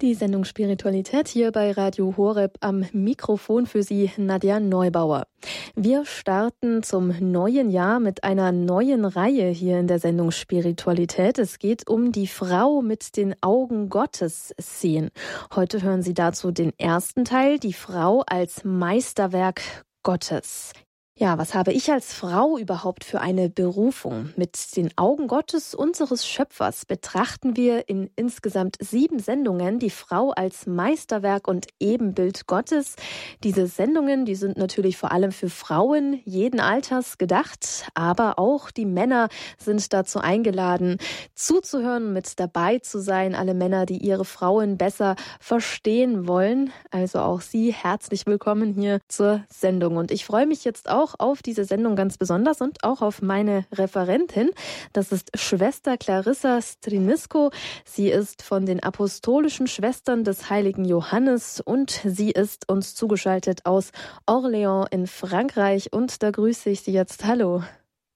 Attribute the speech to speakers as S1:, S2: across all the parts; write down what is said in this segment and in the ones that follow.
S1: Die Sendung Spiritualität hier bei Radio Horeb am Mikrofon für Sie Nadja Neubauer. Wir starten zum neuen Jahr mit einer neuen Reihe hier in der Sendung Spiritualität. Es geht um die Frau mit den Augen Gottes sehen. Heute hören Sie dazu den ersten Teil, die Frau als Meisterwerk Gottes. Ja, was habe ich als Frau überhaupt für eine Berufung? Mit den Augen Gottes, unseres Schöpfers, betrachten wir in insgesamt sieben Sendungen die Frau als Meisterwerk und Ebenbild Gottes. Diese Sendungen, die sind natürlich vor allem für Frauen jeden Alters gedacht, aber auch die Männer sind dazu eingeladen, zuzuhören, mit dabei zu sein. Alle Männer, die ihre Frauen besser verstehen wollen. Also auch Sie herzlich willkommen hier zur Sendung. Und ich freue mich jetzt auch, auch auf diese Sendung ganz besonders und auch auf meine Referentin. Das ist Schwester Clarissa Strinisko. Sie ist von den Apostolischen Schwestern des heiligen Johannes und sie ist uns zugeschaltet aus Orléans in Frankreich. Und da grüße ich Sie jetzt. Hallo.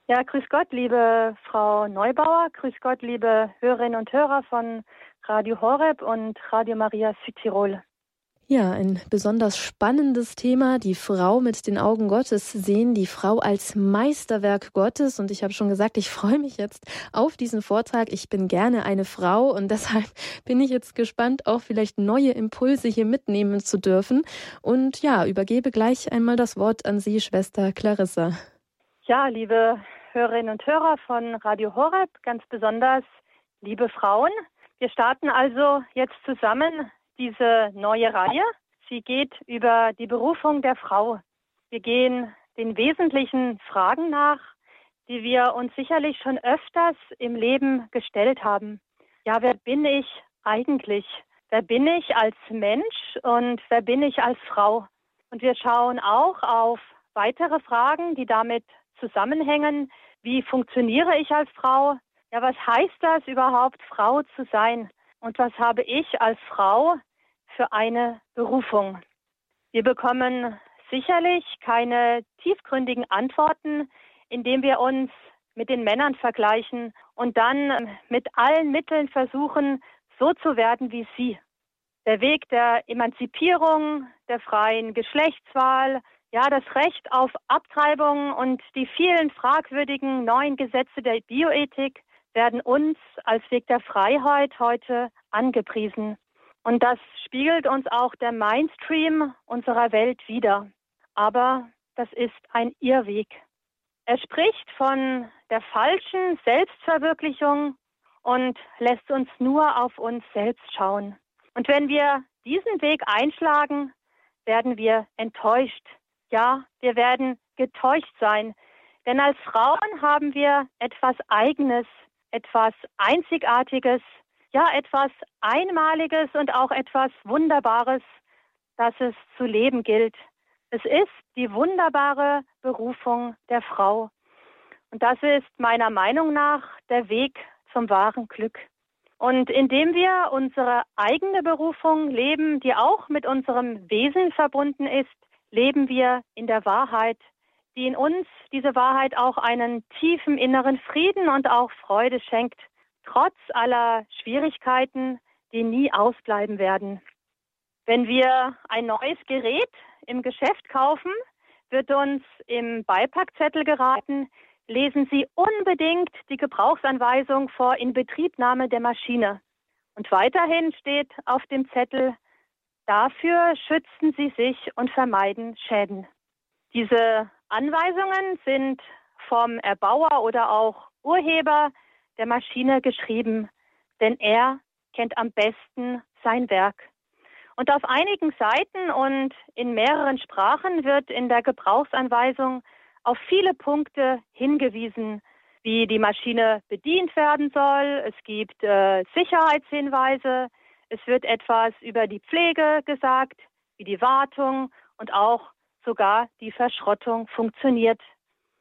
S2: Ja, grüß Gott, liebe Frau Neubauer. Grüß Gott, liebe Hörerinnen und Hörer von Radio Horeb und Radio Maria Südtirol.
S1: Ja, ein besonders spannendes Thema. Die Frau mit den Augen Gottes sehen, die Frau als Meisterwerk Gottes. Und ich habe schon gesagt, ich freue mich jetzt auf diesen Vortrag. Ich bin gerne eine Frau und deshalb bin ich jetzt gespannt, auch vielleicht neue Impulse hier mitnehmen zu dürfen. Und ja, übergebe gleich einmal das Wort an Sie, Schwester Clarissa.
S2: Ja, liebe Hörerinnen und Hörer von Radio Horeb, ganz besonders liebe Frauen. Wir starten also jetzt zusammen diese neue Reihe. Sie geht über die Berufung der Frau. Wir gehen den wesentlichen Fragen nach, die wir uns sicherlich schon öfters im Leben gestellt haben. Ja, wer bin ich eigentlich? Wer bin ich als Mensch und wer bin ich als Frau? Und wir schauen auch auf weitere Fragen, die damit zusammenhängen. Wie funktioniere ich als Frau? Ja, was heißt das überhaupt, Frau zu sein? Und was habe ich als Frau für eine Berufung? Wir bekommen sicherlich keine tiefgründigen Antworten, indem wir uns mit den Männern vergleichen und dann mit allen Mitteln versuchen, so zu werden wie sie. Der Weg der Emanzipierung, der freien Geschlechtswahl, ja, das Recht auf Abtreibung und die vielen fragwürdigen neuen Gesetze der Bioethik werden uns als Weg der Freiheit heute angepriesen. Und das spiegelt uns auch der Mainstream unserer Welt wider. Aber das ist ein Irrweg. Er spricht von der falschen Selbstverwirklichung und lässt uns nur auf uns selbst schauen. Und wenn wir diesen Weg einschlagen, werden wir enttäuscht. Ja, wir werden getäuscht sein. Denn als Frauen haben wir etwas Eigenes, etwas Einzigartiges, ja, etwas Einmaliges und auch etwas Wunderbares, das es zu leben gilt. Es ist die wunderbare Berufung der Frau. Und das ist meiner Meinung nach der Weg zum wahren Glück. Und indem wir unsere eigene Berufung leben, die auch mit unserem Wesen verbunden ist, leben wir in der Wahrheit, die in uns diese Wahrheit auch einen tiefen inneren Frieden und auch Freude schenkt, trotz aller Schwierigkeiten, die nie ausbleiben werden. Wenn wir ein neues Gerät im Geschäft kaufen, wird uns im Beipackzettel geraten, lesen Sie unbedingt die Gebrauchsanweisung vor Inbetriebnahme der Maschine. Und weiterhin steht auf dem Zettel, dafür schützen Sie sich und vermeiden Schäden. Diese Anweisungen sind vom Erbauer oder auch Urheber der Maschine geschrieben, denn er kennt am besten sein Werk. Und auf einigen Seiten und in mehreren Sprachen wird in der Gebrauchsanweisung auf viele Punkte hingewiesen, wie die Maschine bedient werden soll. Es gibt äh, Sicherheitshinweise. Es wird etwas über die Pflege gesagt, wie die Wartung und auch sogar die Verschrottung funktioniert.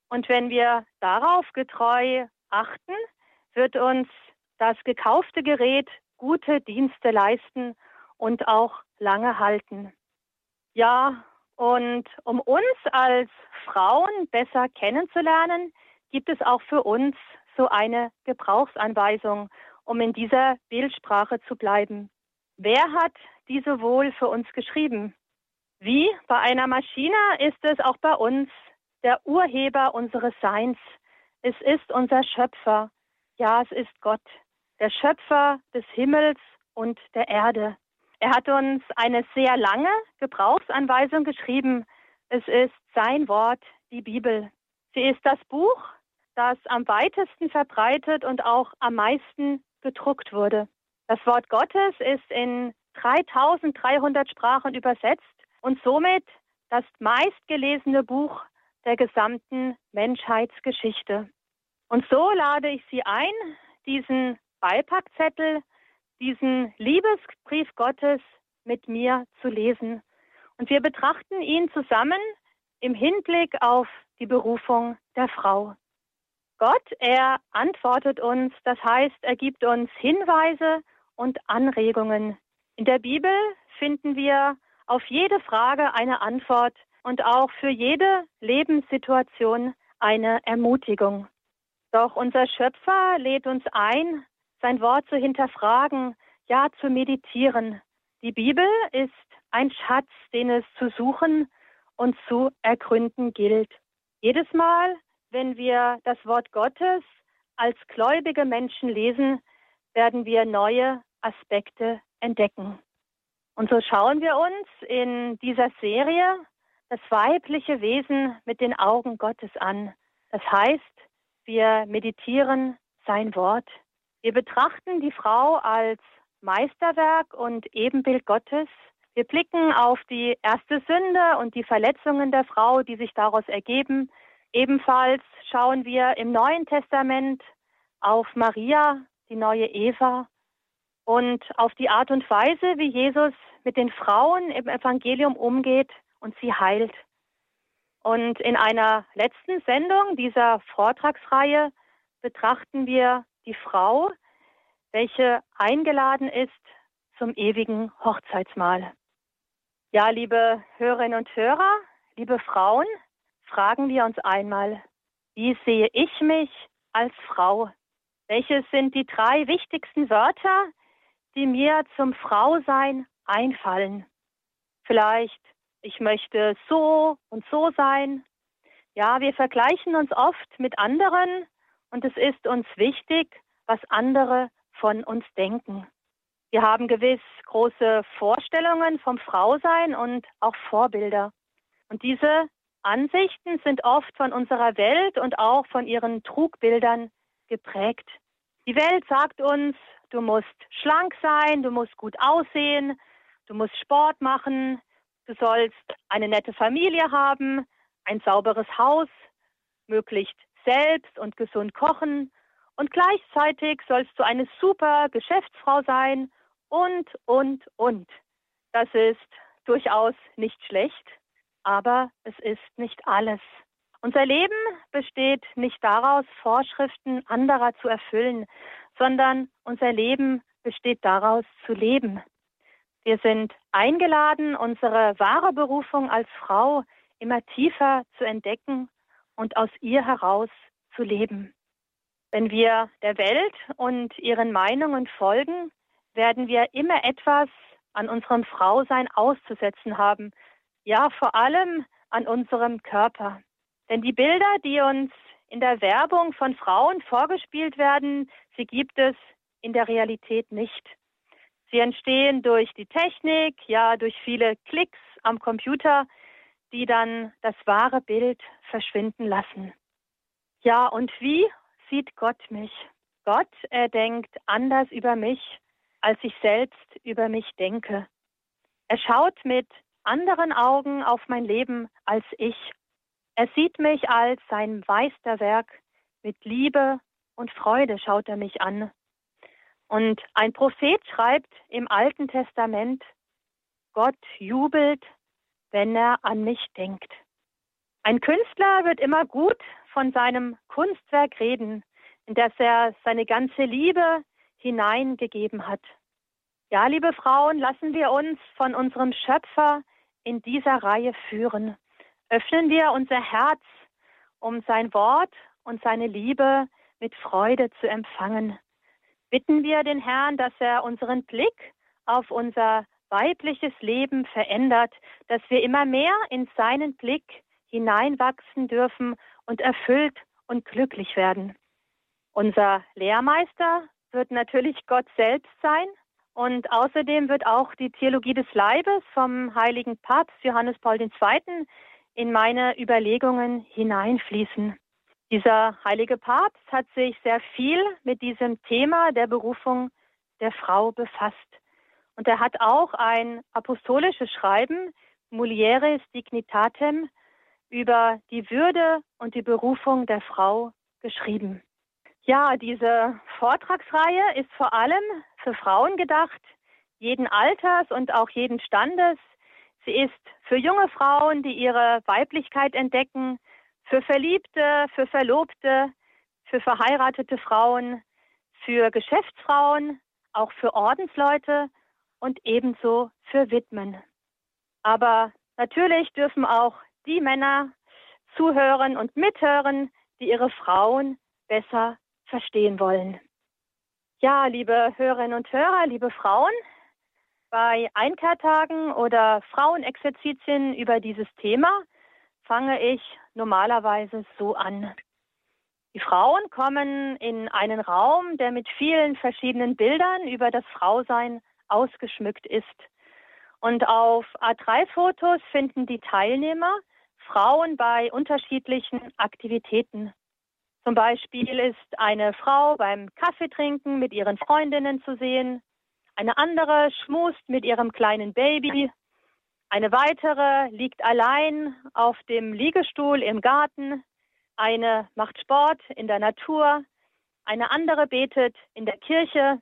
S2: Und wenn wir darauf getreu achten, wird uns das gekaufte Gerät gute Dienste leisten und auch lange halten. Ja, und um uns als Frauen besser kennenzulernen, gibt es auch für uns so eine Gebrauchsanweisung, um in dieser Bildsprache zu bleiben. wer hat diese wohl für uns geschrieben? Wie bei einer Maschine ist es auch bei uns der Urheber unseres Seins. Es ist unser Schöpfer. Ja, es ist Gott, der Schöpfer des Himmels und der Erde. Er hat uns eine sehr lange Gebrauchsanweisung geschrieben. Es ist sein Wort, die Bibel. Sie ist das Buch, das am weitesten verbreitet und auch am meisten gedruckt wurde. Das Wort Gottes ist in 3300 Sprachen übersetzt und somit das meistgelesene Buch der gesamten Menschheitsgeschichte. Und so lade ich Sie ein, diesen Beipackzettel, diesen Liebesbrief Gottes mit mir zu lesen. Und wir betrachten ihn zusammen im Hinblick auf die Berufung der Frau. Gott, er antwortet uns, das heißt, er gibt uns Hinweise und Anregungen. In der Bibel finden wir auf jede Frage eine Antwort und auch für jede Lebenssituation eine Ermutigung. Doch unser Schöpfer lädt uns ein, sein Wort zu hinterfragen, ja zu meditieren. Die Bibel ist ein Schatz, den es zu suchen und zu ergründen gilt. Jedes Mal, wenn wir das Wort Gottes als gläubige Menschen lesen, werden wir neue Aspekte entdecken. Und so schauen wir uns in dieser Serie das weibliche Wesen mit den Augen Gottes an. Das heißt, wir meditieren sein Wort. Wir betrachten die Frau als Meisterwerk und Ebenbild Gottes. Wir blicken auf die erste Sünde und die Verletzungen der Frau, die sich daraus ergeben. Ebenfalls schauen wir im Neuen Testament auf Maria, die neue Eva, und auf die Art und Weise, wie Jesus mit den Frauen im Evangelium umgeht und sie heilt. Und in einer letzten Sendung dieser Vortragsreihe betrachten wir die Frau, welche eingeladen ist zum ewigen Hochzeitsmahl. Ja, liebe Hörerinnen und Hörer, liebe Frauen, fragen wir uns einmal, wie sehe ich mich als Frau? Welche sind die drei wichtigsten Wörter, die mir zum Frausein einfallen. Vielleicht, ich möchte so und so sein. Ja, wir vergleichen uns oft mit anderen und es ist uns wichtig, was andere von uns denken. Wir haben gewiss große Vorstellungen vom Frausein und auch Vorbilder. Und diese Ansichten sind oft von unserer Welt und auch von ihren Trugbildern geprägt. Die Welt sagt uns, Du musst schlank sein, du musst gut aussehen, du musst Sport machen, du sollst eine nette Familie haben, ein sauberes Haus, möglichst selbst und gesund kochen und gleichzeitig sollst du eine super Geschäftsfrau sein und, und, und. Das ist durchaus nicht schlecht, aber es ist nicht alles. Unser Leben besteht nicht daraus, Vorschriften anderer zu erfüllen, sondern unser Leben besteht daraus zu leben. Wir sind eingeladen, unsere wahre Berufung als Frau immer tiefer zu entdecken und aus ihr heraus zu leben. Wenn wir der Welt und ihren Meinungen folgen, werden wir immer etwas an unserem Frausein auszusetzen haben, ja vor allem an unserem Körper. Denn die Bilder, die uns in der Werbung von Frauen vorgespielt werden, sie gibt es in der Realität nicht. Sie entstehen durch die Technik, ja, durch viele Klicks am Computer, die dann das wahre Bild verschwinden lassen. Ja, und wie sieht Gott mich? Gott, er denkt anders über mich, als ich selbst über mich denke. Er schaut mit anderen Augen auf mein Leben als ich er sieht mich als sein Meisterwerk. Mit Liebe und Freude schaut er mich an. Und ein Prophet schreibt im Alten Testament, Gott jubelt, wenn er an mich denkt. Ein Künstler wird immer gut von seinem Kunstwerk reden, in das er seine ganze Liebe hineingegeben hat. Ja, liebe Frauen, lassen wir uns von unserem Schöpfer in dieser Reihe führen. Öffnen wir unser Herz, um sein Wort und seine Liebe mit Freude zu empfangen. Bitten wir den Herrn, dass er unseren Blick auf unser weibliches Leben verändert, dass wir immer mehr in seinen Blick hineinwachsen dürfen und erfüllt und glücklich werden. Unser Lehrmeister wird natürlich Gott selbst sein und außerdem wird auch die Theologie des Leibes vom heiligen Papst Johannes Paul II. in meine Überlegungen hineinfließen. Dieser heilige Papst hat sich sehr viel mit diesem Thema der Berufung der Frau befasst. Und er hat auch ein apostolisches Schreiben, Mulieris Dignitatem, über die Würde und die Berufung der Frau geschrieben. Ja, diese Vortragsreihe ist vor allem für Frauen gedacht, jeden Alters und auch jeden Standes. Sie ist für junge Frauen, die ihre Weiblichkeit entdecken, für Verliebte, für Verlobte, für verheiratete Frauen, für Geschäftsfrauen, auch für Ordensleute und ebenso für Widmen. Aber natürlich dürfen auch die Männer zuhören und mithören, die ihre Frauen besser verstehen wollen. Ja, liebe Hörerinnen und Hörer, liebe Frauen, bei Einkehrtagen oder Frauenexerzitien über dieses Thema fange ich normalerweise so an. Die Frauen kommen in einen Raum, der mit vielen verschiedenen Bildern über das Frausein ausgeschmückt ist. Und auf A3-Fotos finden die Teilnehmer Frauen bei unterschiedlichen Aktivitäten. Zum Beispiel ist eine Frau beim Kaffeetrinken mit ihren Freundinnen zu sehen, eine andere schmust mit ihrem kleinen Baby, eine weitere liegt allein auf dem Liegestuhl im Garten, eine macht Sport in der Natur, eine andere betet in der Kirche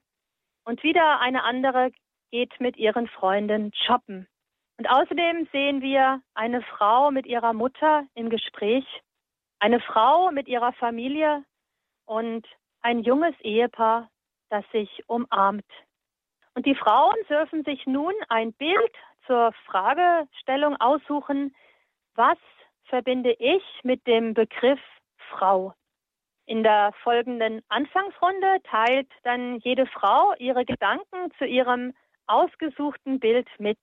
S2: und wieder eine andere geht mit ihren Freunden shoppen. Und außerdem sehen wir eine Frau mit ihrer Mutter im Gespräch eine Frau mit ihrer Familie und ein junges Ehepaar, das sich umarmt. Und die Frauen dürfen sich nun ein Bild zur Fragestellung aussuchen, was verbinde ich mit dem Begriff Frau? In der folgenden Anfangsrunde teilt dann jede Frau ihre Gedanken zu ihrem ausgesuchten Bild mit.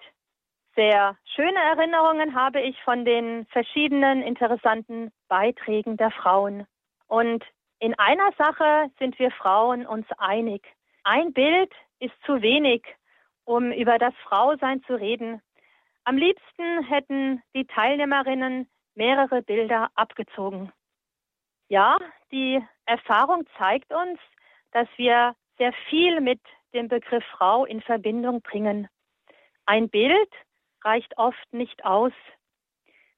S2: Sehr schöne Erinnerungen habe ich von den verschiedenen interessanten Beiträgen der Frauen. Und in einer Sache sind wir Frauen uns einig. Ein Bild ist zu wenig, um über das Frausein zu reden. Am liebsten hätten die Teilnehmerinnen mehrere Bilder abgezogen. Ja, die Erfahrung zeigt uns, dass wir sehr viel mit dem Begriff Frau in Verbindung bringen. Ein Bild reicht oft nicht aus.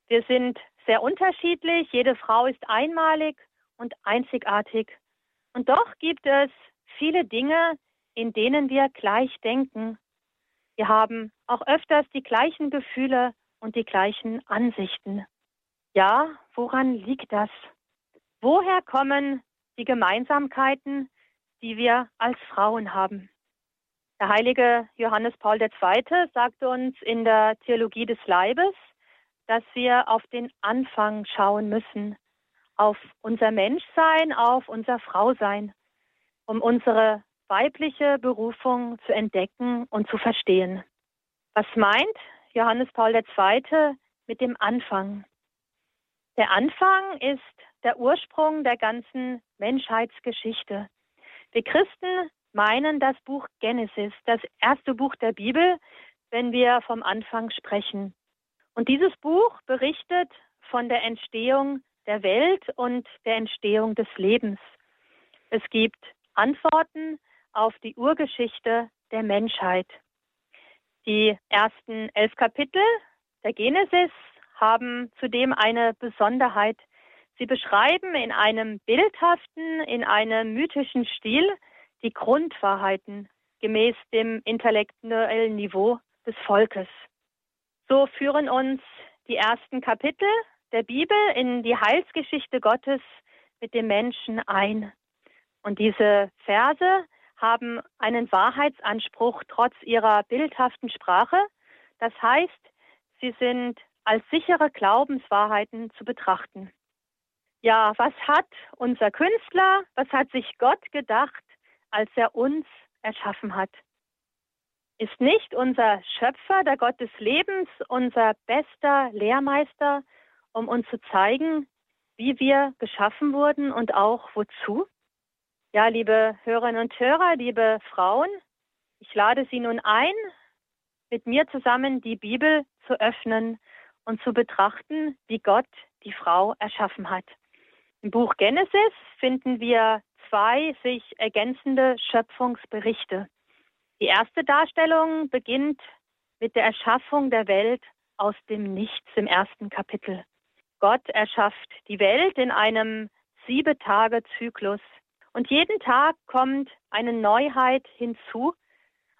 S2: Wir sind sehr unterschiedlich, jede Frau ist einmalig und einzigartig. Und doch gibt es viele Dinge, in denen wir gleich denken. Wir haben auch öfters die gleichen Gefühle und die gleichen Ansichten. Ja, woran liegt das? Woher kommen die Gemeinsamkeiten, die wir als Frauen haben? Der heilige Johannes Paul II. sagte uns in der Theologie des Leibes, dass wir auf den Anfang schauen müssen, auf unser Menschsein, auf unser Frausein, um unsere weibliche Berufung zu entdecken und zu verstehen. Was meint Johannes Paul II. mit dem Anfang? Der Anfang ist der Ursprung der ganzen Menschheitsgeschichte. Wir Christen meinen das Buch Genesis, das erste Buch der Bibel, wenn wir vom Anfang sprechen. Und dieses Buch berichtet von der Entstehung der Welt und der Entstehung des Lebens. Es gibt Antworten auf die Urgeschichte der Menschheit. Die ersten elf Kapitel der Genesis haben zudem eine Besonderheit. Sie beschreiben in einem bildhaften, in einem mythischen Stil die Grundwahrheiten gemäß dem intellektuellen Niveau des Volkes. So führen uns die ersten Kapitel der Bibel in die Heilsgeschichte Gottes mit dem Menschen ein. Und diese Verse haben einen Wahrheitsanspruch trotz ihrer bildhaften Sprache. Das heißt, sie sind als sichere Glaubenswahrheiten zu betrachten. Ja, was hat unser Künstler, was hat sich Gott gedacht, als er uns erschaffen hat. Ist nicht unser Schöpfer, der Gott des Lebens, unser bester Lehrmeister, um uns zu zeigen, wie wir geschaffen wurden und auch wozu? Ja, liebe Hörerinnen und Hörer, liebe Frauen, ich lade Sie nun ein, mit mir zusammen die Bibel zu öffnen und zu betrachten, wie Gott die Frau erschaffen hat. Im Buch Genesis finden wir zwei sich ergänzende Schöpfungsberichte. Die erste Darstellung beginnt mit der Erschaffung der Welt aus dem Nichts im ersten Kapitel. Gott erschafft die Welt in einem Sieben-Tage-Zyklus. Und jeden Tag kommt eine Neuheit hinzu.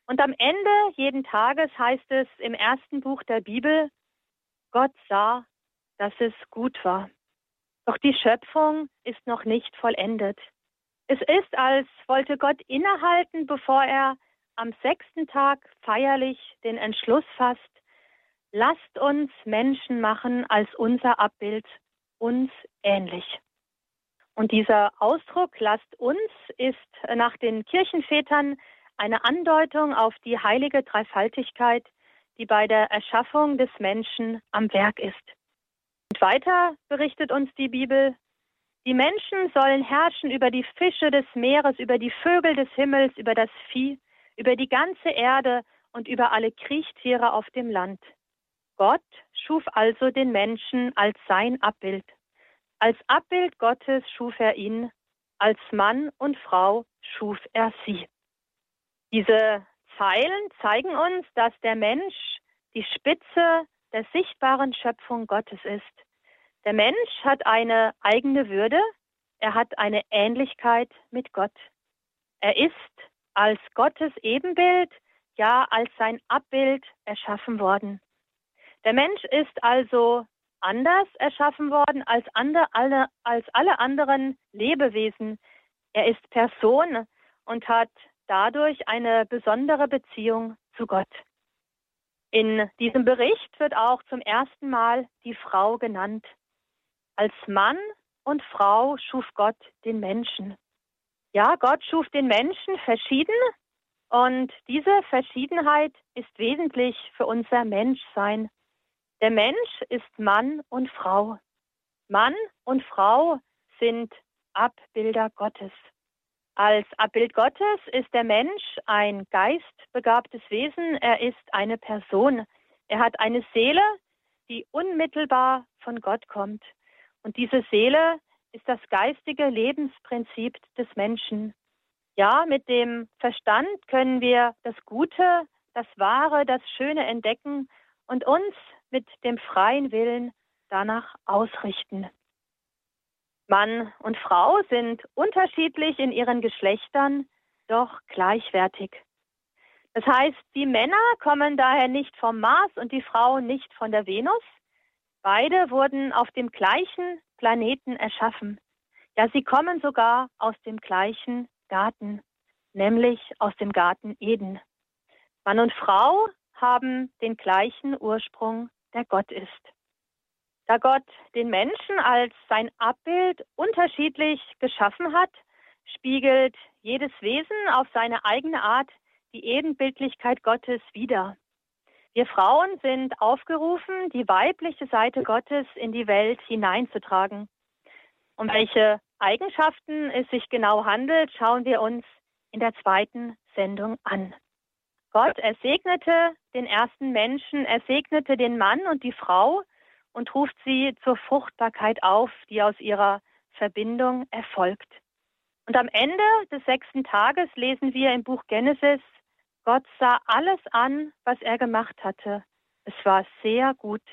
S2: Und am Ende jeden Tages heißt es im ersten Buch der Bibel, Gott sah, dass es gut war. Doch die Schöpfung ist noch nicht vollendet. Es ist, als wollte Gott innehalten, bevor er am sechsten Tag feierlich den Entschluss fasst, lasst uns Menschen machen als unser Abbild, uns ähnlich. Und dieser Ausdruck, lasst uns, ist nach den Kirchenvätern eine Andeutung auf die heilige Dreifaltigkeit, die bei der Erschaffung des Menschen am Werk ist. Und weiter berichtet uns die Bibel, die Menschen sollen herrschen über die Fische des Meeres, über die Vögel des Himmels, über das Vieh, über die ganze Erde und über alle Kriechtiere auf dem Land. Gott schuf also den Menschen als sein Abbild. Als Abbild Gottes schuf er ihn, als Mann und Frau schuf er sie. Diese Zeilen zeigen uns, dass der Mensch die Spitze der sichtbaren Schöpfung Gottes ist. Der Mensch hat eine eigene Würde, er hat eine Ähnlichkeit mit Gott. Er ist als Gottes Ebenbild, ja als sein Abbild erschaffen worden. Der Mensch ist also anders erschaffen worden als, andere, alle, als alle anderen Lebewesen. Er ist Person und hat dadurch eine besondere Beziehung zu Gott. In diesem Bericht wird auch zum ersten Mal die Frau genannt. Als Mann und Frau schuf Gott den Menschen. Ja, Gott schuf den Menschen verschieden und diese Verschiedenheit ist wesentlich für unser Menschsein. Der Mensch ist Mann und Frau. Mann und Frau sind Abbilder Gottes. Als Abbild Gottes ist der Mensch ein geistbegabtes Wesen, er ist eine Person. Er hat eine Seele, die unmittelbar von Gott kommt. Und diese Seele ist das geistige Lebensprinzip des Menschen. Ja, mit dem Verstand können wir das Gute, das Wahre, das Schöne entdecken und uns mit dem freien Willen danach ausrichten. Mann und Frau sind unterschiedlich in ihren Geschlechtern, doch gleichwertig. Das heißt, die Männer kommen daher nicht vom Mars und die Frau nicht von der Venus. Beide wurden auf dem gleichen Planeten erschaffen. Ja, sie kommen sogar aus dem gleichen Garten, nämlich aus dem Garten Eden. Mann und Frau haben den gleichen Ursprung, der Gott ist. Da Gott den Menschen als sein Abbild unterschiedlich geschaffen hat, spiegelt jedes Wesen auf seine eigene Art die Ebenbildlichkeit Gottes wider. Wir Frauen sind aufgerufen, die weibliche Seite Gottes in die Welt hineinzutragen. Um welche Eigenschaften es sich genau handelt, schauen wir uns in der zweiten Sendung an. Gott ersegnete den ersten Menschen, er segnete den Mann und die Frau und ruft sie zur Fruchtbarkeit auf, die aus ihrer Verbindung erfolgt. Und am Ende des sechsten Tages lesen wir im Buch Genesis, Gott sah alles an, was er gemacht hatte. Es war sehr gut.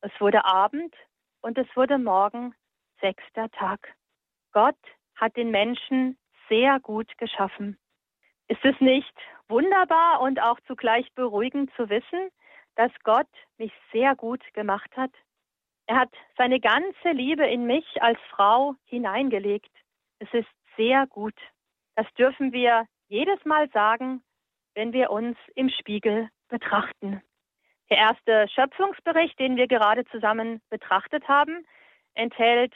S2: Es wurde Abend und es wurde Morgen, sechster Tag. Gott hat den Menschen sehr gut geschaffen. Ist es nicht wunderbar und auch zugleich beruhigend zu wissen, dass Gott mich sehr gut gemacht hat? Er hat seine ganze Liebe in mich als Frau hineingelegt. Es ist sehr gut. Das dürfen wir jedes Mal sagen, wenn wir uns im Spiegel betrachten. Der erste Schöpfungsbericht, den wir gerade zusammen betrachtet haben, enthält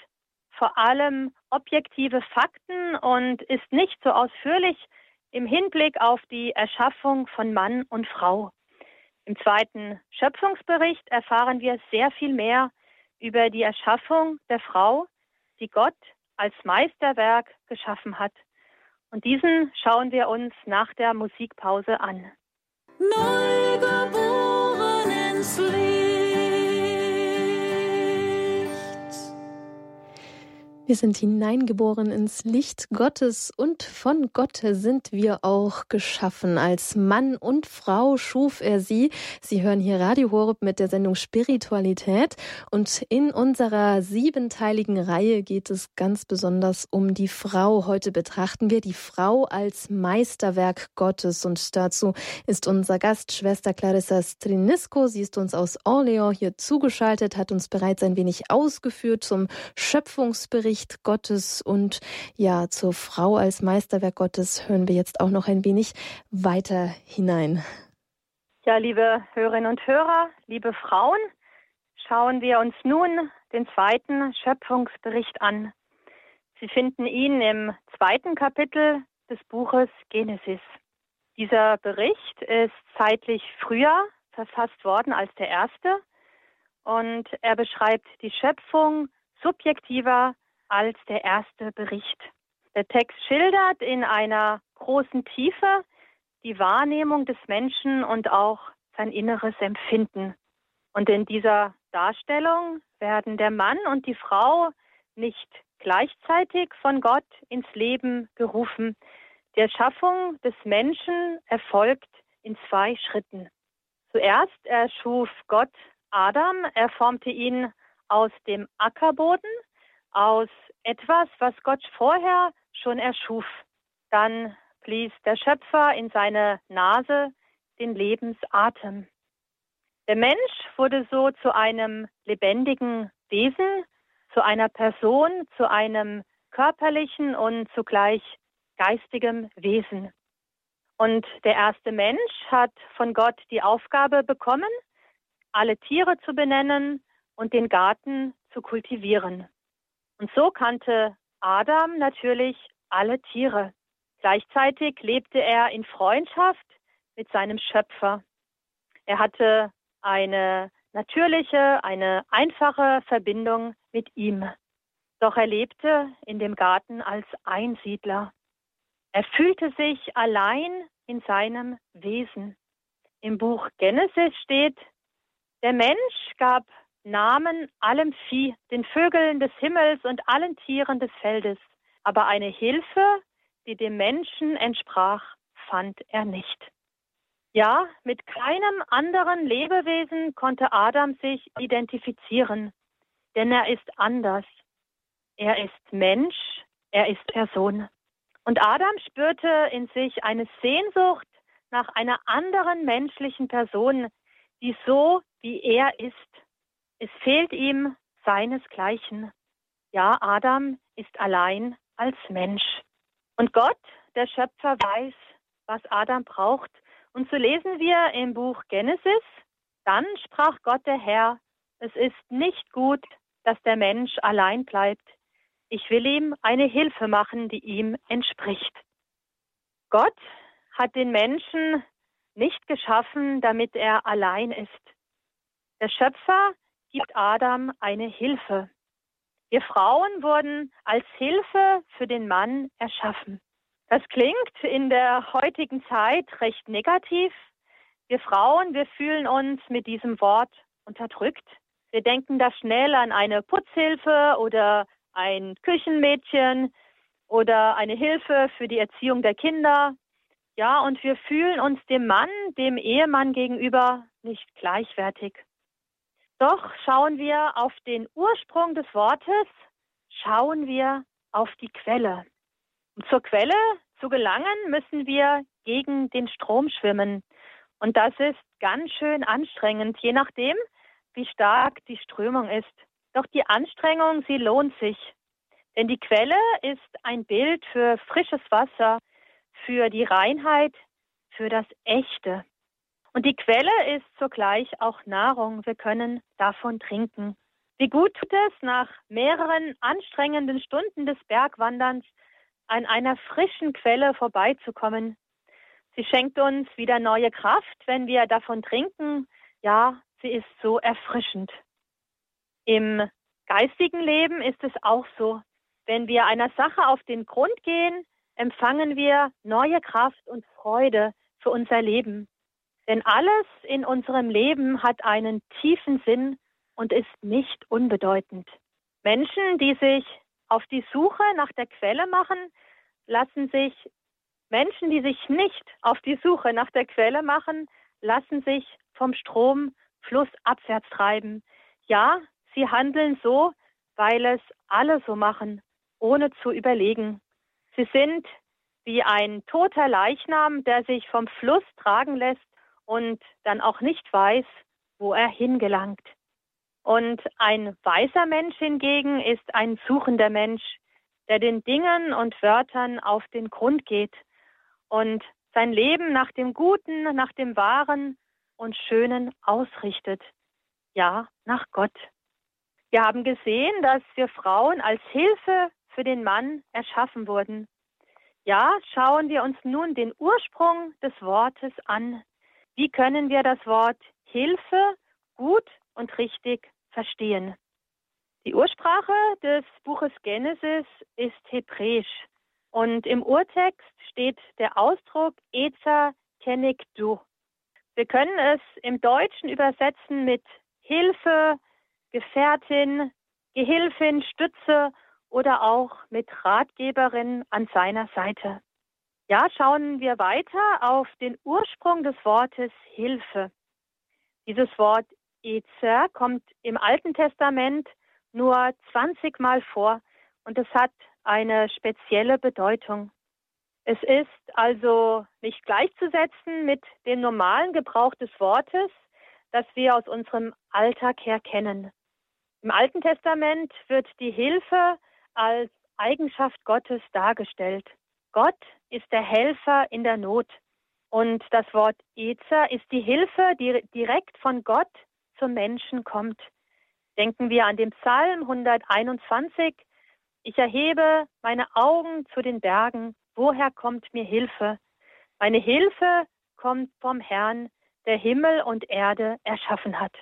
S2: vor allem objektive Fakten und ist nicht so ausführlich im Hinblick auf die Erschaffung von Mann und Frau. Im zweiten Schöpfungsbericht erfahren wir sehr viel mehr über die Erschaffung der Frau, die Gott als Meisterwerk geschaffen hat. Und diesen schauen wir uns nach der Musikpause an.
S3: Neugeboren ins Leben.
S1: Wir sind hineingeboren ins Licht Gottes und von Gott sind wir auch geschaffen. Als Mann und Frau schuf er sie. Sie hören hier Radio Horeb mit der Sendung Spiritualität und in unserer siebenteiligen Reihe geht es ganz besonders um die Frau. Heute betrachten wir die Frau als Meisterwerk Gottes und dazu ist unser Gast Schwester Clarissa Strinisco. Sie ist uns aus Orleans hier zugeschaltet, hat uns bereits ein wenig ausgeführt zum Schöpfungsbericht Licht Gottes und ja, zur Frau als Meisterwerk Gottes hören wir jetzt auch noch ein wenig weiter hinein.
S2: Ja, liebe Hörerinnen und Hörer, liebe Frauen, schauen wir uns nun den zweiten Schöpfungsbericht an. Sie finden ihn im zweiten Kapitel des Buches Genesis. Dieser Bericht ist zeitlich früher verfasst worden als der erste und er beschreibt die Schöpfung subjektiver als der erste Bericht. Der Text schildert in einer großen Tiefe die Wahrnehmung des Menschen und auch sein inneres Empfinden. Und in dieser Darstellung werden der Mann und die Frau nicht gleichzeitig von Gott ins Leben gerufen. Die Erschaffung des Menschen erfolgt in zwei Schritten. Zuerst erschuf Gott Adam, er formte ihn aus dem Ackerboden aus etwas, was Gott vorher schon erschuf. Dann blies der Schöpfer in seine Nase den Lebensatem. Der Mensch wurde so zu einem lebendigen Wesen, zu einer Person, zu einem körperlichen und zugleich geistigem Wesen. Und der erste Mensch hat von Gott die Aufgabe bekommen, alle Tiere zu benennen und den Garten zu kultivieren. Und so kannte Adam natürlich alle Tiere. Gleichzeitig lebte er in Freundschaft mit seinem Schöpfer. Er hatte eine natürliche, eine einfache Verbindung mit ihm. Doch er lebte in dem Garten als Einsiedler. Er fühlte sich allein in seinem Wesen. Im Buch Genesis steht, der Mensch gab Namen allem Vieh, den Vögeln des Himmels und allen Tieren des Feldes. Aber eine Hilfe, die dem Menschen entsprach, fand er nicht. Ja, mit keinem anderen Lebewesen konnte Adam sich identifizieren, denn er ist anders. Er ist Mensch, er ist Person. Und Adam spürte in sich eine Sehnsucht nach einer anderen menschlichen Person, die so wie er ist es fehlt ihm seinesgleichen. Ja, Adam ist allein als Mensch. Und Gott, der Schöpfer, weiß, was Adam braucht. Und so lesen wir im Buch Genesis, dann sprach Gott der Herr, es ist nicht gut, dass der Mensch allein bleibt. Ich will ihm eine Hilfe machen, die ihm entspricht. Gott hat den Menschen nicht geschaffen, damit er allein ist. Der Schöpfer gibt Adam eine Hilfe. Wir Frauen wurden als Hilfe für den Mann erschaffen. Das klingt in der heutigen Zeit recht negativ. Wir Frauen, wir fühlen uns mit diesem Wort unterdrückt. Wir denken da schnell an eine Putzhilfe oder ein Küchenmädchen oder eine Hilfe für die Erziehung der Kinder. Ja, und wir fühlen uns dem Mann, dem Ehemann gegenüber nicht gleichwertig. Doch schauen wir auf den Ursprung des Wortes, schauen wir auf die Quelle. Um zur Quelle zu gelangen, müssen wir gegen den Strom schwimmen. Und das ist ganz schön anstrengend, je nachdem, wie stark die Strömung ist. Doch die Anstrengung, sie lohnt sich. Denn die Quelle ist ein Bild für frisches Wasser, für die Reinheit, für das Echte. Und die Quelle ist zugleich auch Nahrung. Wir können davon trinken. Wie gut tut es, nach mehreren anstrengenden Stunden des Bergwanderns an einer frischen Quelle vorbeizukommen. Sie schenkt uns wieder neue Kraft, wenn wir davon trinken. Ja, sie ist so erfrischend. Im geistigen Leben ist es auch so. Wenn wir einer Sache auf den Grund gehen, empfangen wir neue Kraft und Freude für unser Leben. Denn alles in unserem Leben hat einen tiefen Sinn und ist nicht unbedeutend. Menschen, die sich auf die Suche nach der Quelle machen, lassen sich Menschen, die sich nicht auf die Suche nach der Quelle machen, lassen sich vom Strom flussabwärts treiben. Ja, sie handeln so, weil es alle so machen, ohne zu überlegen. Sie sind wie ein toter Leichnam, der sich vom Fluss tragen lässt und dann auch nicht weiß, wo er hingelangt. Und ein weiser Mensch hingegen ist ein suchender Mensch, der den Dingen und Wörtern auf den Grund geht und sein Leben nach dem Guten, nach dem Wahren und Schönen ausrichtet. Ja, nach Gott. Wir haben gesehen, dass wir Frauen als Hilfe für den Mann erschaffen wurden. Ja, schauen wir uns nun den Ursprung des Wortes an. Wie können wir das Wort Hilfe gut und richtig verstehen? Die Ursprache des Buches Genesis ist Hebräisch und im Urtext steht der Ausdruck Ezer Kenik Du. Wir können es im Deutschen übersetzen mit Hilfe, Gefährtin, Gehilfin, Stütze oder auch mit Ratgeberin an seiner Seite. Ja, schauen wir weiter auf den Ursprung des Wortes Hilfe. Dieses Wort Ezer kommt im Alten Testament nur 20 Mal vor und es hat eine spezielle Bedeutung. Es ist also nicht gleichzusetzen mit dem normalen Gebrauch des Wortes, das wir aus unserem Alltag her kennen. Im Alten Testament wird die Hilfe als Eigenschaft Gottes dargestellt. Gott ist der Helfer in der Not. Und das Wort Ezer ist die Hilfe, die direkt von Gott zum Menschen kommt. Denken wir an den Psalm 121. Ich erhebe meine Augen zu den Bergen. Woher kommt mir Hilfe? Meine Hilfe kommt vom Herrn, der Himmel und Erde erschaffen hat.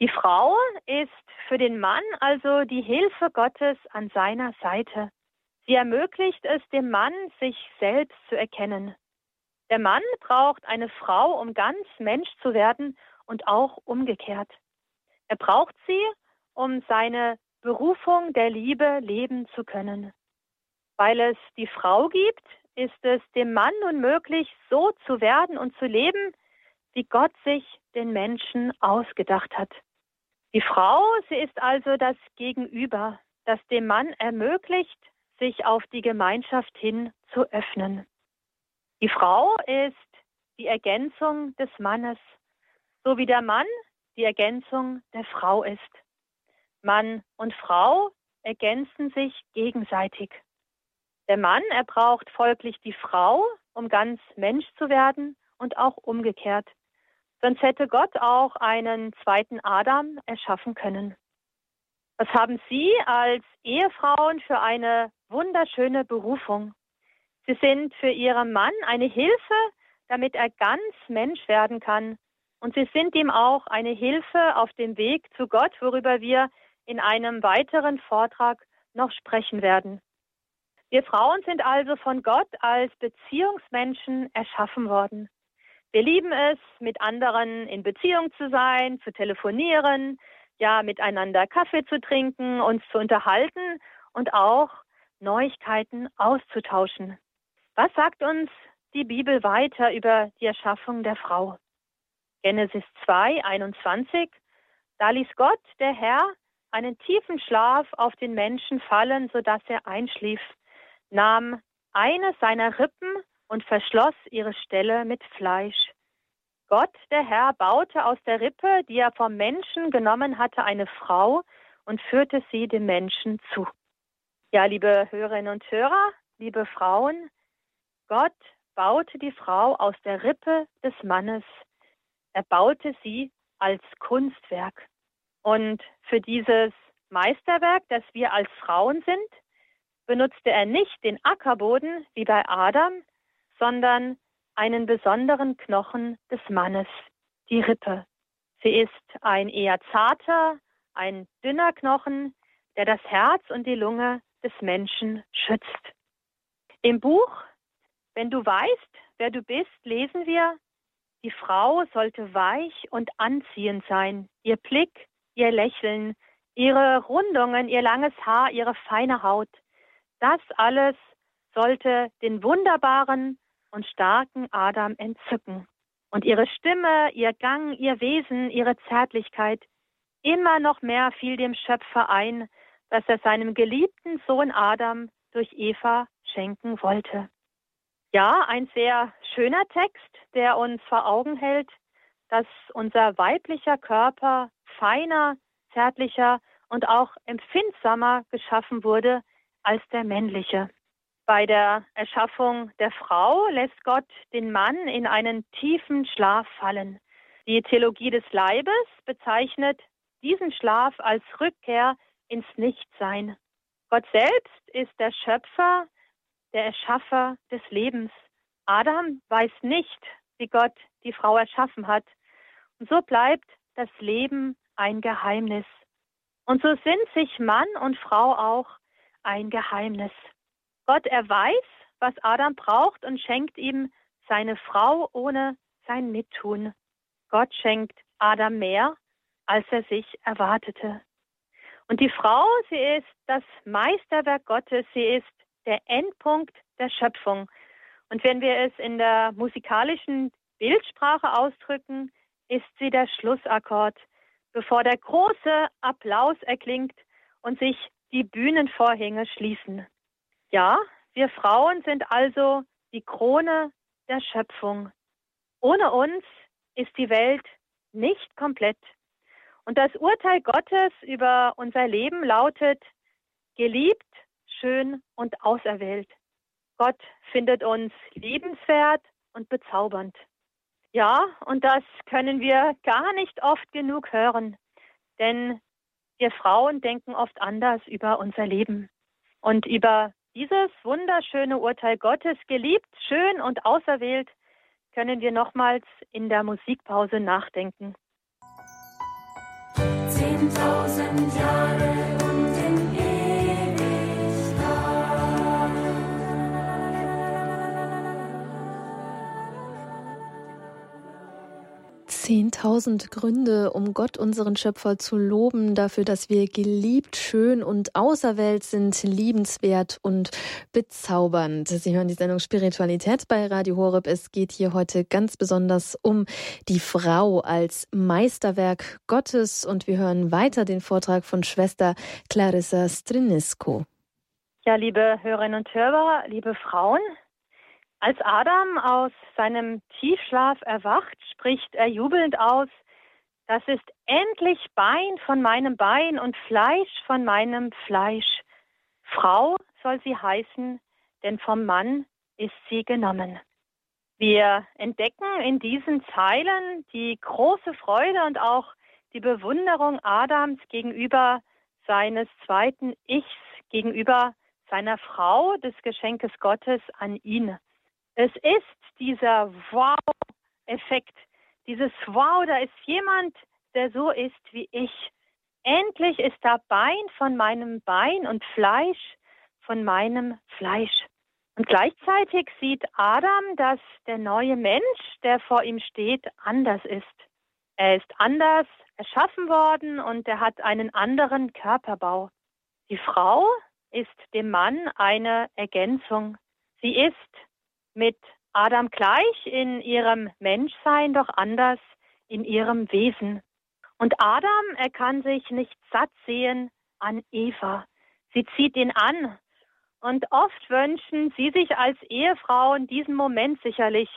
S2: Die Frau ist für den Mann also die Hilfe Gottes an seiner Seite. Sie ermöglicht es dem Mann, sich selbst zu erkennen. Der Mann braucht eine Frau, um ganz Mensch zu werden und auch umgekehrt. Er braucht sie, um seine Berufung der Liebe leben zu können. Weil es die Frau gibt, ist es dem Mann nun möglich, so zu werden und zu leben, wie Gott sich den Menschen ausgedacht hat. Die Frau, sie ist also das Gegenüber, das dem Mann ermöglicht, sich auf die Gemeinschaft hin zu öffnen. Die Frau ist die Ergänzung des Mannes, so wie der Mann die Ergänzung der Frau ist. Mann und Frau ergänzen sich gegenseitig. Der Mann, er braucht folglich die Frau, um ganz Mensch zu werden und auch umgekehrt. Sonst hätte Gott auch einen zweiten Adam erschaffen können. Was haben Sie als Ehefrauen für eine wunderschöne Berufung? Sie sind für Ihren Mann eine Hilfe, damit er ganz Mensch werden kann und sie sind ihm auch eine Hilfe auf dem Weg zu Gott, worüber wir in einem weiteren Vortrag noch sprechen werden. Wir Frauen sind also von Gott als Beziehungsmenschen erschaffen worden. Wir lieben es, mit anderen in Beziehung zu sein, zu telefonieren, ja, miteinander Kaffee zu trinken, uns zu unterhalten und auch Neuigkeiten auszutauschen. Was sagt uns die Bibel weiter über die Erschaffung der Frau? Genesis 2, 21. Da ließ Gott, der Herr, einen tiefen Schlaf auf den Menschen fallen, sodass er einschlief, nahm eine seiner Rippen und verschloss ihre Stelle mit Fleisch. Gott, der Herr, baute aus der Rippe, die er vom Menschen genommen hatte, eine Frau und führte sie dem Menschen zu. Ja, liebe Hörerinnen und Hörer, liebe Frauen, Gott baute die Frau aus der Rippe des Mannes er baute sie als Kunstwerk. Und für dieses Meisterwerk, das wir als Frauen sind, benutzte er nicht den Ackerboden wie bei Adam, sondern einen besonderen Knochen des Mannes, die Rippe. Sie ist ein eher zarter, ein dünner Knochen, der das Herz und die Lunge des Menschen schützt. Im Buch Wenn du weißt, wer du bist, lesen wir, die Frau sollte weich und anziehend sein. Ihr Blick, ihr Lächeln, ihre Rundungen, ihr langes Haar, ihre feine Haut. Das alles sollte den wunderbaren und starken Adam entzücken. Und ihre Stimme, ihr Gang, ihr Wesen, ihre Zärtlichkeit, immer noch mehr fiel dem Schöpfer ein, dass er seinem geliebten Sohn Adam durch Eva schenken wollte. Ja, ein sehr schöner Text, der uns vor Augen hält, dass unser weiblicher Körper feiner, zärtlicher und auch empfindsamer geschaffen wurde als der männliche. Bei der Erschaffung der Frau lässt Gott den Mann in einen tiefen Schlaf fallen. Die Theologie des Leibes bezeichnet diesen Schlaf als Rückkehr ins Nichtsein. Gott selbst ist der Schöpfer, der Erschaffer des Lebens. Adam weiß nicht, wie Gott die Frau erschaffen hat. Und so bleibt das Leben ein Geheimnis. Und so sind sich Mann und Frau auch ein Geheimnis. Gott, er weiß, was Adam braucht und schenkt ihm seine Frau ohne sein Mittun. Gott schenkt Adam mehr, als er sich erwartete. Und die Frau, sie ist das Meisterwerk Gottes, sie ist der Endpunkt der Schöpfung. Und wenn wir es in der musikalischen Bildsprache ausdrücken, ist sie der Schlussakkord, bevor der große Applaus erklingt und sich die Bühnenvorhänge schließen. Ja, wir Frauen sind also die Krone der Schöpfung. Ohne uns ist die Welt nicht komplett. Und das Urteil Gottes über unser Leben lautet, geliebt, schön und auserwählt. Gott findet uns liebenswert und bezaubernd. Ja, und das können wir gar nicht oft genug hören, denn wir Frauen denken oft anders über unser Leben und über dieses wunderschöne Urteil Gottes, geliebt, schön und auserwählt, können wir nochmals in der Musikpause nachdenken.
S3: Zehntausend Jahre
S1: Zehntausend Gründe, um Gott, unseren Schöpfer, zu loben, dafür, dass wir geliebt, schön und auserwählt sind, liebenswert und bezaubernd. Sie hören die Sendung Spiritualität bei Radio Horeb. Es geht hier heute ganz besonders um die Frau als Meisterwerk Gottes und wir hören weiter den Vortrag von Schwester Clarissa Strinisco.
S2: Ja, liebe Hörerinnen und Hörer, liebe Frauen, als Adam aus seinem Tiefschlaf erwacht, spricht er jubelnd aus, das ist endlich Bein von meinem Bein und Fleisch von meinem Fleisch. Frau soll sie heißen, denn vom Mann ist sie genommen. Wir entdecken in diesen Zeilen die große Freude und auch die Bewunderung Adams gegenüber seines zweiten Ichs, gegenüber seiner Frau, des Geschenkes Gottes an ihn. Es ist dieser Wow-Effekt, dieses Wow, da ist jemand, der so ist wie ich. Endlich ist da Bein von meinem Bein und Fleisch von meinem Fleisch. Und gleichzeitig sieht Adam, dass der neue Mensch, der vor ihm steht, anders ist. Er ist anders erschaffen worden und er hat einen anderen Körperbau. Die Frau ist dem Mann eine Ergänzung. Sie ist mit Adam gleich in ihrem Menschsein, doch anders in ihrem Wesen. Und Adam, er kann sich nicht satt sehen an Eva. Sie zieht ihn an. Und oft wünschen sie sich als Ehefrauen diesen Moment sicherlich,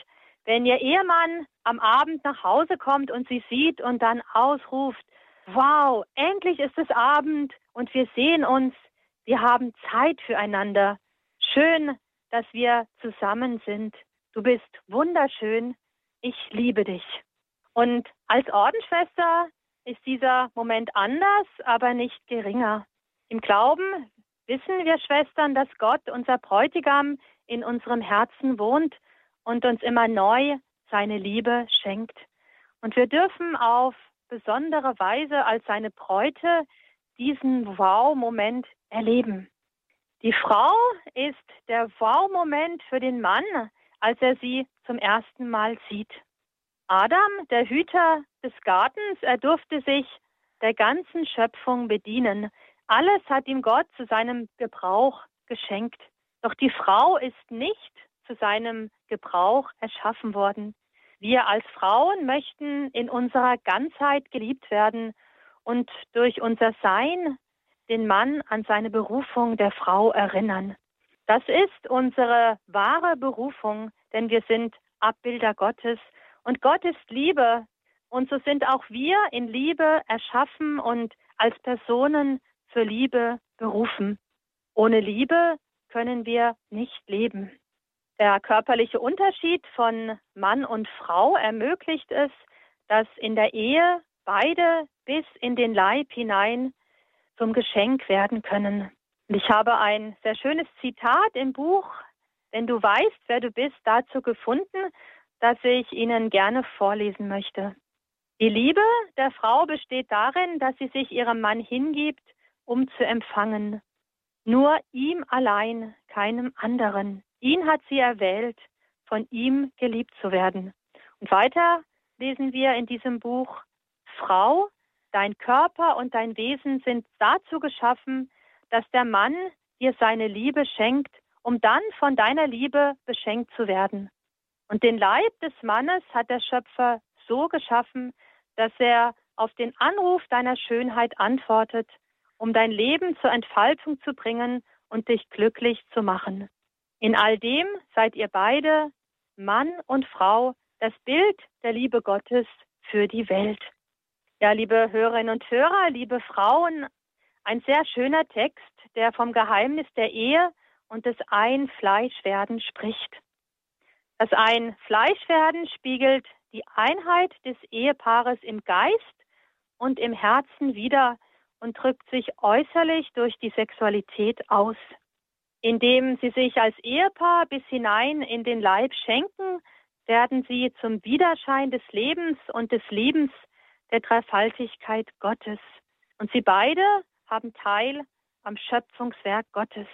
S2: wenn ihr Ehemann am Abend nach Hause kommt und sie sieht und dann ausruft, wow, endlich ist es Abend und wir sehen uns, wir haben Zeit füreinander. Schön, dass wir zusammen sind. Du bist wunderschön. Ich liebe dich. Und als Ordensschwester ist dieser Moment anders, aber nicht geringer. Im Glauben wissen wir Schwestern, dass Gott, unser Bräutigam, in unserem Herzen wohnt und uns immer neu seine Liebe schenkt. Und wir dürfen auf besondere Weise als seine Bräute diesen Wow-Moment erleben. Die Frau ist der Wow-Moment für den Mann, als er sie zum ersten Mal sieht. Adam, der Hüter des Gartens, er durfte sich der ganzen Schöpfung bedienen. Alles hat ihm Gott zu seinem Gebrauch geschenkt. Doch die Frau ist nicht zu seinem Gebrauch erschaffen worden. Wir als Frauen möchten in unserer Ganzheit geliebt werden und durch unser Sein den Mann an seine Berufung der Frau erinnern. Das ist unsere wahre Berufung, denn wir sind Abbilder Gottes und Gott ist Liebe und so sind auch wir in Liebe erschaffen und als Personen für Liebe berufen. Ohne Liebe können wir nicht leben. Der körperliche Unterschied von Mann und Frau ermöglicht es, dass in der Ehe beide bis in den Leib hinein zum Geschenk werden können. Und ich habe ein sehr schönes Zitat im Buch, wenn du weißt, wer du bist, dazu gefunden, das ich Ihnen gerne vorlesen möchte. Die Liebe der Frau besteht darin, dass sie sich ihrem Mann hingibt, um zu empfangen. Nur ihm allein, keinem anderen. Ihn hat sie erwählt, von ihm geliebt zu werden. Und weiter lesen wir in diesem Buch, Frau, dein Körper und dein Wesen sind dazu geschaffen, dass der Mann dir seine Liebe schenkt, um dann von deiner Liebe beschenkt zu werden. Und den Leib des Mannes hat der Schöpfer so geschaffen, dass er auf den Anruf deiner Schönheit antwortet, um dein Leben zur Entfaltung zu bringen und dich glücklich zu machen. In all dem seid ihr beide, Mann und Frau, das Bild der Liebe Gottes für die Welt. Ja, liebe Hörerinnen und Hörer, liebe Frauen, ein sehr schöner Text, der vom Geheimnis der Ehe und des Einfleischwerden spricht. Das Einfleischwerden spiegelt die Einheit des Ehepaares im Geist und im Herzen wider und drückt sich äußerlich durch die Sexualität aus. Indem sie sich als Ehepaar bis hinein in den Leib schenken, werden sie zum Widerschein des Lebens und des Liebens der Dreifaltigkeit Gottes. Und sie beide haben Teil am Schöpfungswerk Gottes.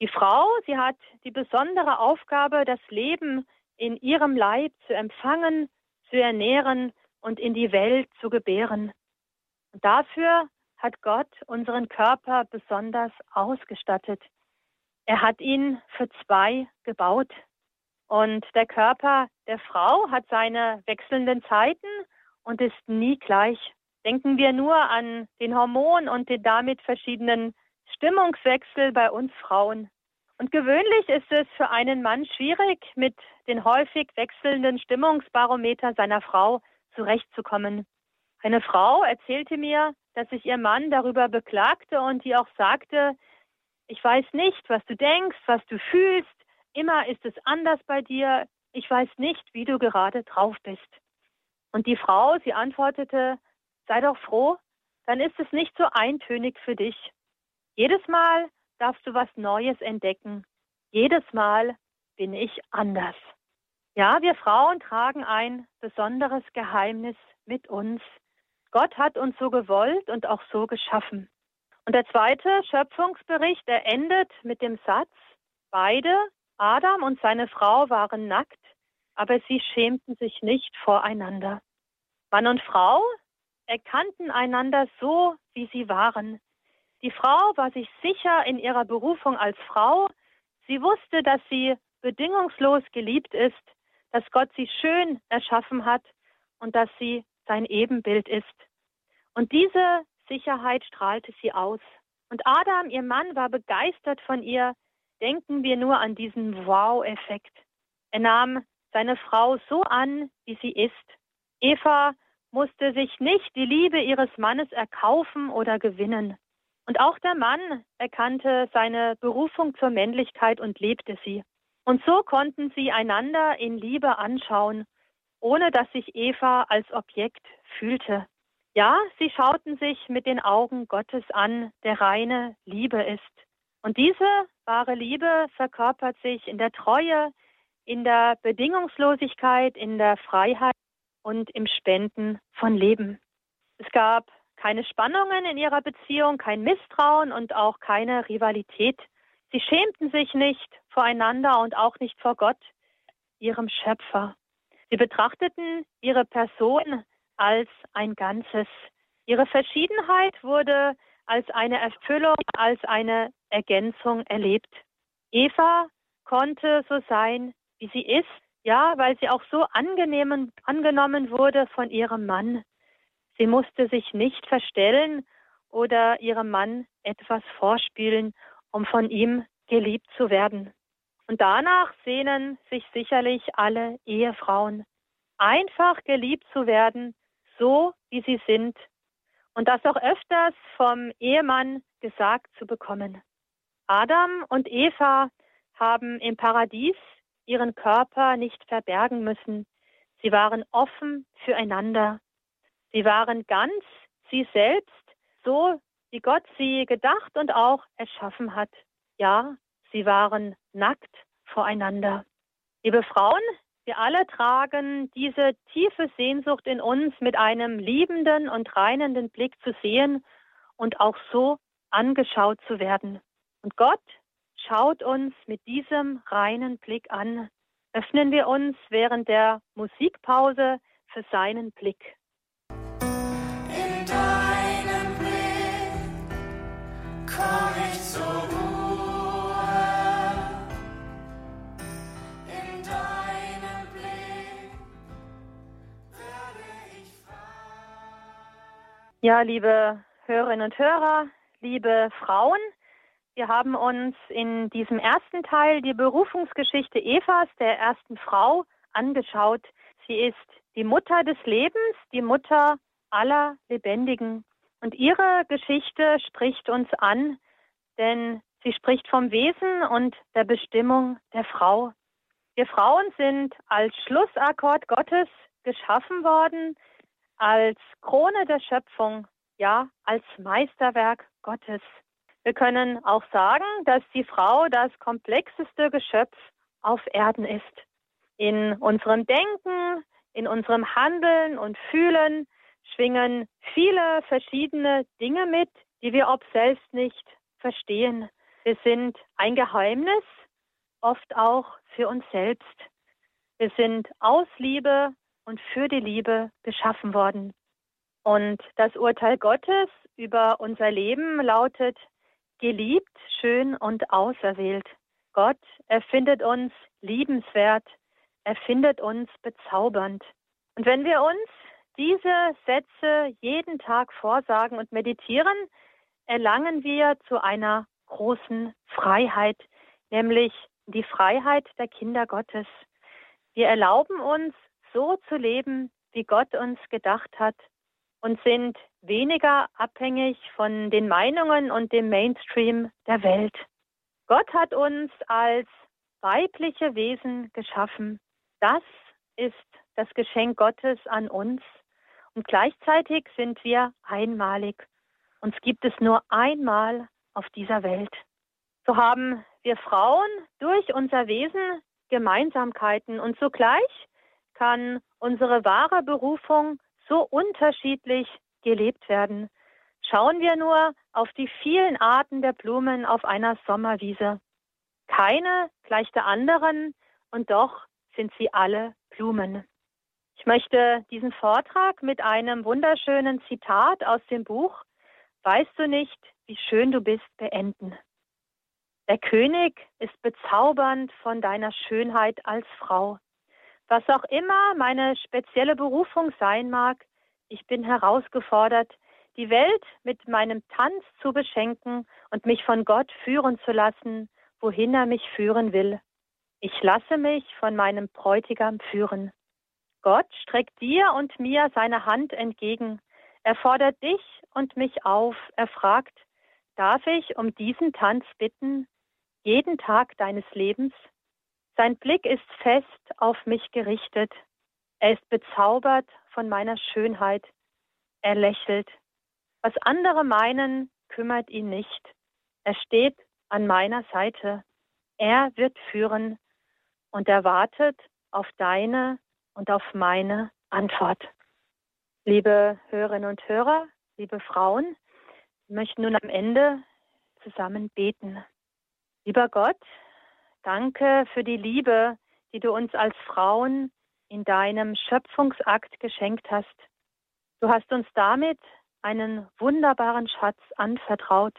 S2: Die Frau, sie hat die besondere Aufgabe, das Leben in ihrem Leib zu empfangen, zu ernähren und in die Welt zu gebären. Und dafür hat Gott unseren Körper besonders ausgestattet. Er hat ihn für zwei gebaut. Und der Körper der Frau hat seine wechselnden Zeiten und ist nie gleich. Denken wir nur an den Hormon und den damit verschiedenen Stimmungswechsel bei uns Frauen. Und gewöhnlich ist es für einen Mann schwierig, mit den häufig wechselnden Stimmungsbarometer seiner Frau zurechtzukommen. Eine Frau erzählte mir, dass sich ihr Mann darüber beklagte und die auch sagte, ich weiß nicht, was du denkst, was du fühlst, immer ist es anders bei dir, ich weiß nicht, wie du gerade drauf bist. Und die Frau, sie antwortete, sei doch froh, dann ist es nicht so eintönig für dich. Jedes Mal darfst du was Neues entdecken. Jedes Mal bin ich anders. Ja, wir Frauen tragen ein besonderes Geheimnis mit uns. Gott hat uns so gewollt und auch so geschaffen. Und der zweite Schöpfungsbericht, er endet mit dem Satz, beide, Adam und seine Frau, waren nackt aber sie schämten sich nicht voreinander. Mann und Frau erkannten einander so, wie sie waren. Die Frau war sich sicher in ihrer Berufung als Frau. Sie wusste, dass sie bedingungslos geliebt ist, dass Gott sie schön erschaffen hat und dass sie sein Ebenbild ist. Und diese Sicherheit strahlte sie aus. Und Adam, ihr Mann, war begeistert von ihr. Denken wir nur an diesen Wow-Effekt. Er nahm seine Frau so an, wie sie ist. Eva musste sich nicht die Liebe ihres Mannes erkaufen oder gewinnen. Und auch der Mann erkannte seine Berufung zur Männlichkeit und lebte sie. Und so konnten sie einander in Liebe anschauen, ohne dass sich Eva als Objekt fühlte. Ja, sie schauten sich mit den Augen Gottes an, der reine Liebe ist. Und diese wahre Liebe verkörpert sich in der Treue, in der Bedingungslosigkeit, in der Freiheit und im Spenden von Leben. Es gab keine Spannungen in ihrer Beziehung, kein Misstrauen und auch keine Rivalität. Sie schämten sich nicht voreinander und auch nicht vor Gott, ihrem Schöpfer. Sie betrachteten ihre Person als ein Ganzes. Ihre Verschiedenheit wurde als eine Erfüllung, als eine Ergänzung erlebt. Eva konnte so sein, wie sie ist, ja, weil sie auch so angenehm, angenommen wurde von ihrem Mann. Sie musste sich nicht verstellen oder ihrem Mann etwas vorspielen, um von ihm geliebt zu werden. Und danach sehnen sich sicherlich alle Ehefrauen, einfach geliebt zu werden, so wie sie sind, und das auch öfters vom Ehemann gesagt zu bekommen. Adam und Eva haben im Paradies ihren Körper nicht verbergen müssen. Sie waren offen füreinander. Sie waren ganz sie selbst, so wie Gott sie gedacht und auch erschaffen hat. Ja, sie waren nackt voreinander. Liebe Frauen, wir alle tragen diese tiefe Sehnsucht in uns, mit einem liebenden und reinenden Blick zu sehen und auch so angeschaut zu werden. Und Gott schaut uns mit diesem reinen Blick an. Öffnen wir uns während der Musikpause für seinen Blick.
S3: In deinem Blick komm ich zur Ruhe. In deinem Blick werde ich frei.
S2: Ja, liebe Hörerinnen und Hörer, liebe Frauen, wir haben uns in diesem ersten Teil die Berufungsgeschichte Evas, der ersten Frau, angeschaut. Sie ist die Mutter des Lebens, die Mutter aller Lebendigen. Und ihre Geschichte spricht uns an, denn sie spricht vom Wesen und der Bestimmung der Frau. Wir Frauen sind als Schlussakkord Gottes geschaffen worden, als Krone der Schöpfung, ja, als Meisterwerk Gottes. Wir können auch sagen, dass die Frau das komplexeste Geschöpf auf Erden ist. In unserem Denken, in unserem Handeln und Fühlen schwingen viele verschiedene Dinge mit, die wir ob selbst nicht verstehen. Wir sind ein Geheimnis, oft auch für uns selbst. Wir sind aus Liebe und für die Liebe geschaffen worden. Und das Urteil Gottes über unser Leben lautet, geliebt, schön und auserwählt. Gott erfindet uns liebenswert, erfindet uns bezaubernd. Und wenn wir uns diese Sätze jeden Tag vorsagen und meditieren, erlangen wir zu einer großen Freiheit, nämlich die Freiheit der Kinder Gottes. Wir erlauben uns, so zu leben, wie Gott uns gedacht hat und sind weniger abhängig von den Meinungen und dem Mainstream der Welt. Gott hat uns als weibliche Wesen geschaffen. Das ist das Geschenk Gottes an uns. Und gleichzeitig sind wir einmalig. Uns gibt es nur einmal auf dieser Welt. So haben wir Frauen durch unser Wesen Gemeinsamkeiten und zugleich kann unsere wahre Berufung so unterschiedlich gelebt werden. Schauen wir nur auf die vielen Arten der Blumen auf einer Sommerwiese. Keine gleich der anderen und doch sind sie alle Blumen. Ich möchte diesen Vortrag mit einem wunderschönen Zitat aus dem Buch Weißt du nicht, wie schön du bist beenden. Der König ist bezaubernd von deiner Schönheit als Frau. Was auch immer meine spezielle Berufung sein mag, ich bin herausgefordert, die Welt mit meinem Tanz zu beschenken und mich von Gott führen zu lassen, wohin er mich führen will. Ich lasse mich von meinem Bräutigam führen. Gott streckt dir und mir seine Hand entgegen. Er fordert dich und mich auf. Er fragt, darf ich um diesen Tanz bitten, jeden Tag deines Lebens? Sein Blick ist fest auf mich gerichtet. Er ist bezaubert von meiner Schönheit. Er lächelt. Was andere meinen, kümmert ihn nicht. Er steht an meiner Seite. Er wird führen und er wartet auf deine und auf meine Antwort. Liebe Hörerinnen und Hörer, liebe Frauen, wir möchten nun am Ende zusammen beten. Lieber Gott, danke für die Liebe, die du uns als Frauen in deinem Schöpfungsakt geschenkt hast. Du hast uns damit einen wunderbaren Schatz anvertraut.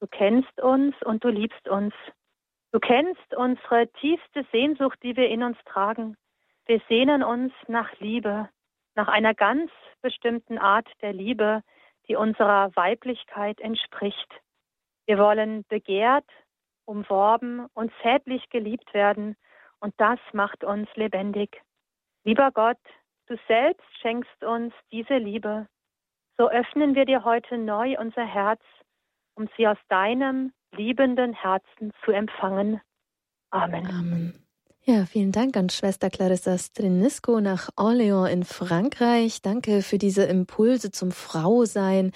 S2: Du kennst uns und du liebst uns. Du kennst unsere tiefste Sehnsucht, die wir in uns tragen. Wir sehnen uns nach Liebe, nach einer ganz bestimmten Art der Liebe, die unserer Weiblichkeit entspricht. Wir wollen begehrt, umworben und zärtlich geliebt werden, und das macht uns lebendig. Lieber Gott, du selbst schenkst uns diese Liebe. So öffnen wir dir heute neu unser Herz, um sie aus deinem liebenden Herzen zu empfangen. Amen.
S1: Amen. Ja, vielen Dank an Schwester Clarissa Strinisco nach Orléans in Frankreich. Danke für diese Impulse zum Frausein.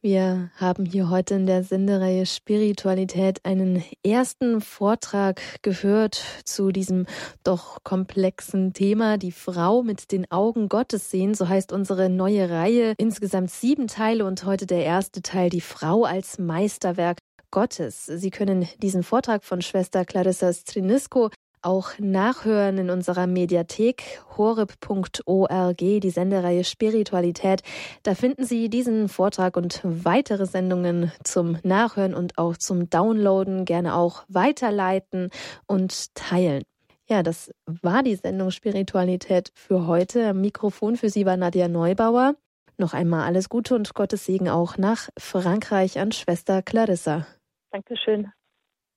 S1: Wir haben hier heute in der Sendereihe Spiritualität einen ersten Vortrag gehört zu diesem doch komplexen Thema, die Frau mit den Augen Gottes sehen. So heißt unsere neue Reihe. Insgesamt sieben Teile und heute der erste Teil, die Frau als Meisterwerk Gottes. Sie können diesen Vortrag von Schwester Clarissa Strinisco auch nachhören in unserer Mediathek horeb.org, die Sendereihe Spiritualität. Da finden Sie diesen Vortrag und weitere Sendungen zum Nachhören und auch zum Downloaden, gerne auch weiterleiten und teilen. Ja, das war die Sendung Spiritualität für heute. Am Mikrofon für Sie war Nadja Neubauer. Noch einmal alles Gute und Gottes Segen auch nach Frankreich an Schwester Clarissa.
S2: Dankeschön.